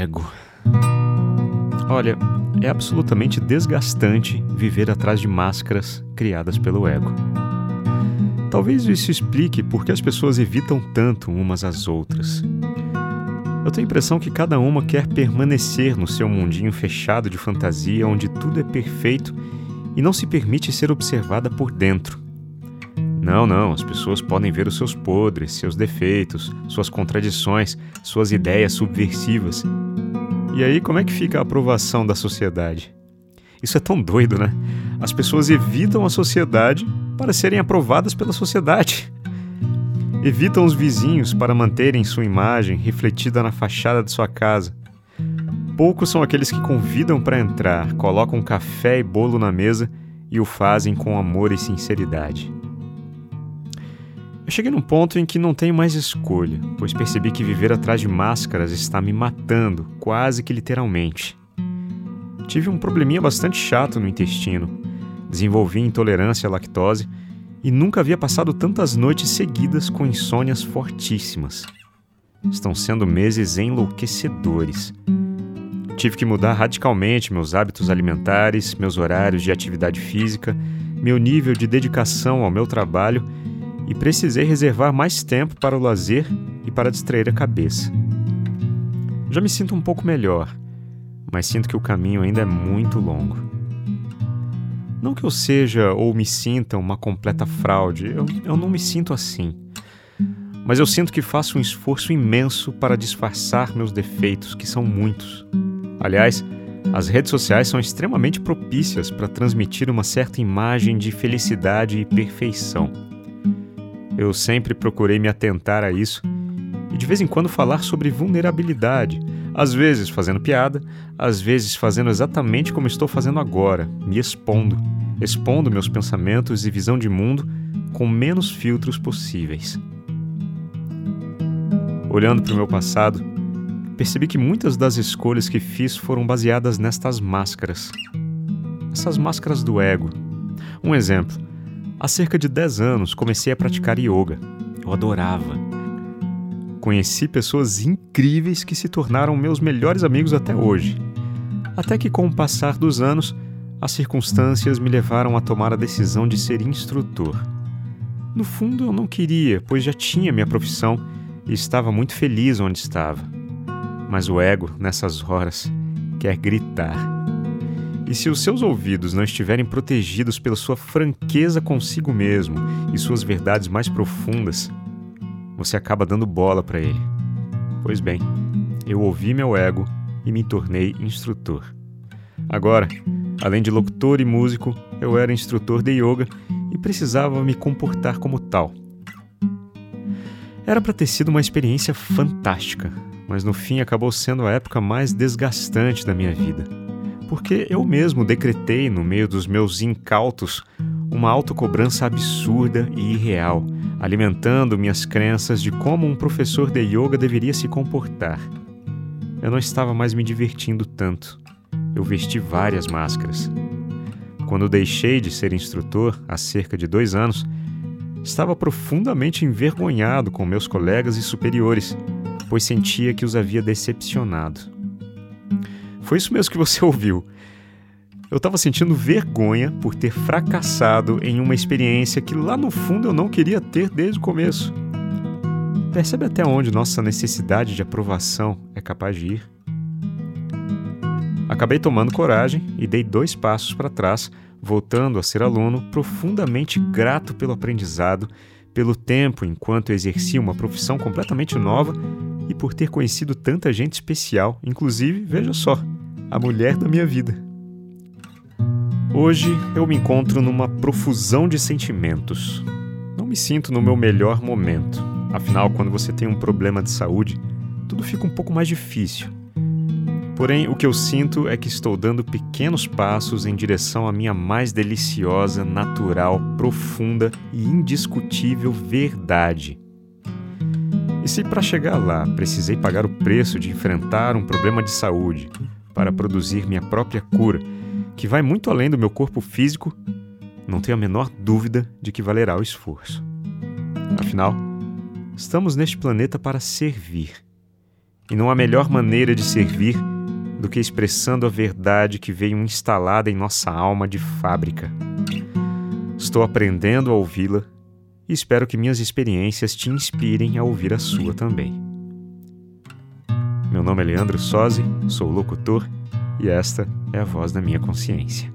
ego. Olha, é absolutamente desgastante viver atrás de máscaras criadas pelo ego. Talvez isso explique por que as pessoas evitam tanto umas às outras. Eu tenho a impressão que cada uma quer permanecer no seu mundinho fechado de fantasia onde tudo é perfeito e não se permite ser observada por dentro. Não, não, as pessoas podem ver os seus podres, seus defeitos, suas contradições, suas ideias subversivas. E aí, como é que fica a aprovação da sociedade? Isso é tão doido, né? As pessoas evitam a sociedade para serem aprovadas pela sociedade. Evitam os vizinhos para manterem sua imagem refletida na fachada de sua casa. Poucos são aqueles que convidam para entrar, colocam café e bolo na mesa e o fazem com amor e sinceridade. Eu cheguei num ponto em que não tenho mais escolha, pois percebi que viver atrás de máscaras está me matando, quase que literalmente. Tive um probleminha bastante chato no intestino. Desenvolvi intolerância à lactose e nunca havia passado tantas noites seguidas com insônias fortíssimas. Estão sendo meses enlouquecedores. Tive que mudar radicalmente meus hábitos alimentares, meus horários de atividade física, meu nível de dedicação ao meu trabalho e precisei reservar mais tempo para o lazer e para distrair a cabeça. Já me sinto um pouco melhor, mas sinto que o caminho ainda é muito longo. Não que eu seja ou me sinta uma completa fraude, eu, eu não me sinto assim. Mas eu sinto que faço um esforço imenso para disfarçar meus defeitos, que são muitos. Aliás, as redes sociais são extremamente propícias para transmitir uma certa imagem de felicidade e perfeição. Eu sempre procurei me atentar a isso e de vez em quando falar sobre vulnerabilidade, às vezes fazendo piada, às vezes fazendo exatamente como estou fazendo agora, me expondo, expondo meus pensamentos e visão de mundo com menos filtros possíveis. Olhando para o meu passado, percebi que muitas das escolhas que fiz foram baseadas nestas máscaras. Essas máscaras do ego. Um exemplo: há cerca de 10 anos comecei a praticar yoga. Eu adorava Conheci pessoas incríveis que se tornaram meus melhores amigos até hoje. Até que, com o passar dos anos, as circunstâncias me levaram a tomar a decisão de ser instrutor. No fundo, eu não queria, pois já tinha minha profissão e estava muito feliz onde estava. Mas o ego, nessas horas, quer gritar. E se os seus ouvidos não estiverem protegidos pela sua franqueza consigo mesmo e suas verdades mais profundas, você acaba dando bola para ele. Pois bem, eu ouvi meu ego e me tornei instrutor. Agora, além de locutor e músico, eu era instrutor de yoga e precisava me comportar como tal. Era para ter sido uma experiência fantástica, mas no fim acabou sendo a época mais desgastante da minha vida, porque eu mesmo decretei, no meio dos meus incautos, uma autocobrança absurda e irreal alimentando minhas crenças de como um professor de yoga deveria se comportar. Eu não estava mais me divertindo tanto. Eu vesti várias máscaras. Quando deixei de ser instrutor, há cerca de dois anos, estava profundamente envergonhado com meus colegas e superiores, pois sentia que os havia decepcionado. Foi isso mesmo que você ouviu. Eu estava sentindo vergonha por ter fracassado em uma experiência que lá no fundo eu não queria ter desde o começo. Percebe até onde nossa necessidade de aprovação é capaz de ir? Acabei tomando coragem e dei dois passos para trás, voltando a ser aluno profundamente grato pelo aprendizado, pelo tempo enquanto exercia uma profissão completamente nova e por ter conhecido tanta gente especial, inclusive, veja só, a mulher da minha vida. Hoje eu me encontro numa profusão de sentimentos. Não me sinto no meu melhor momento. Afinal, quando você tem um problema de saúde, tudo fica um pouco mais difícil. Porém, o que eu sinto é que estou dando pequenos passos em direção à minha mais deliciosa, natural, profunda e indiscutível verdade. E se para chegar lá precisei pagar o preço de enfrentar um problema de saúde para produzir minha própria cura, que vai muito além do meu corpo físico, não tenho a menor dúvida de que valerá o esforço. Afinal, estamos neste planeta para servir. E não há melhor maneira de servir do que expressando a verdade que veio instalada em nossa alma de fábrica. Estou aprendendo a ouvi-la e espero que minhas experiências te inspirem a ouvir a sua também. Meu nome é Leandro Sozzi, sou locutor e esta é a voz da minha consciência.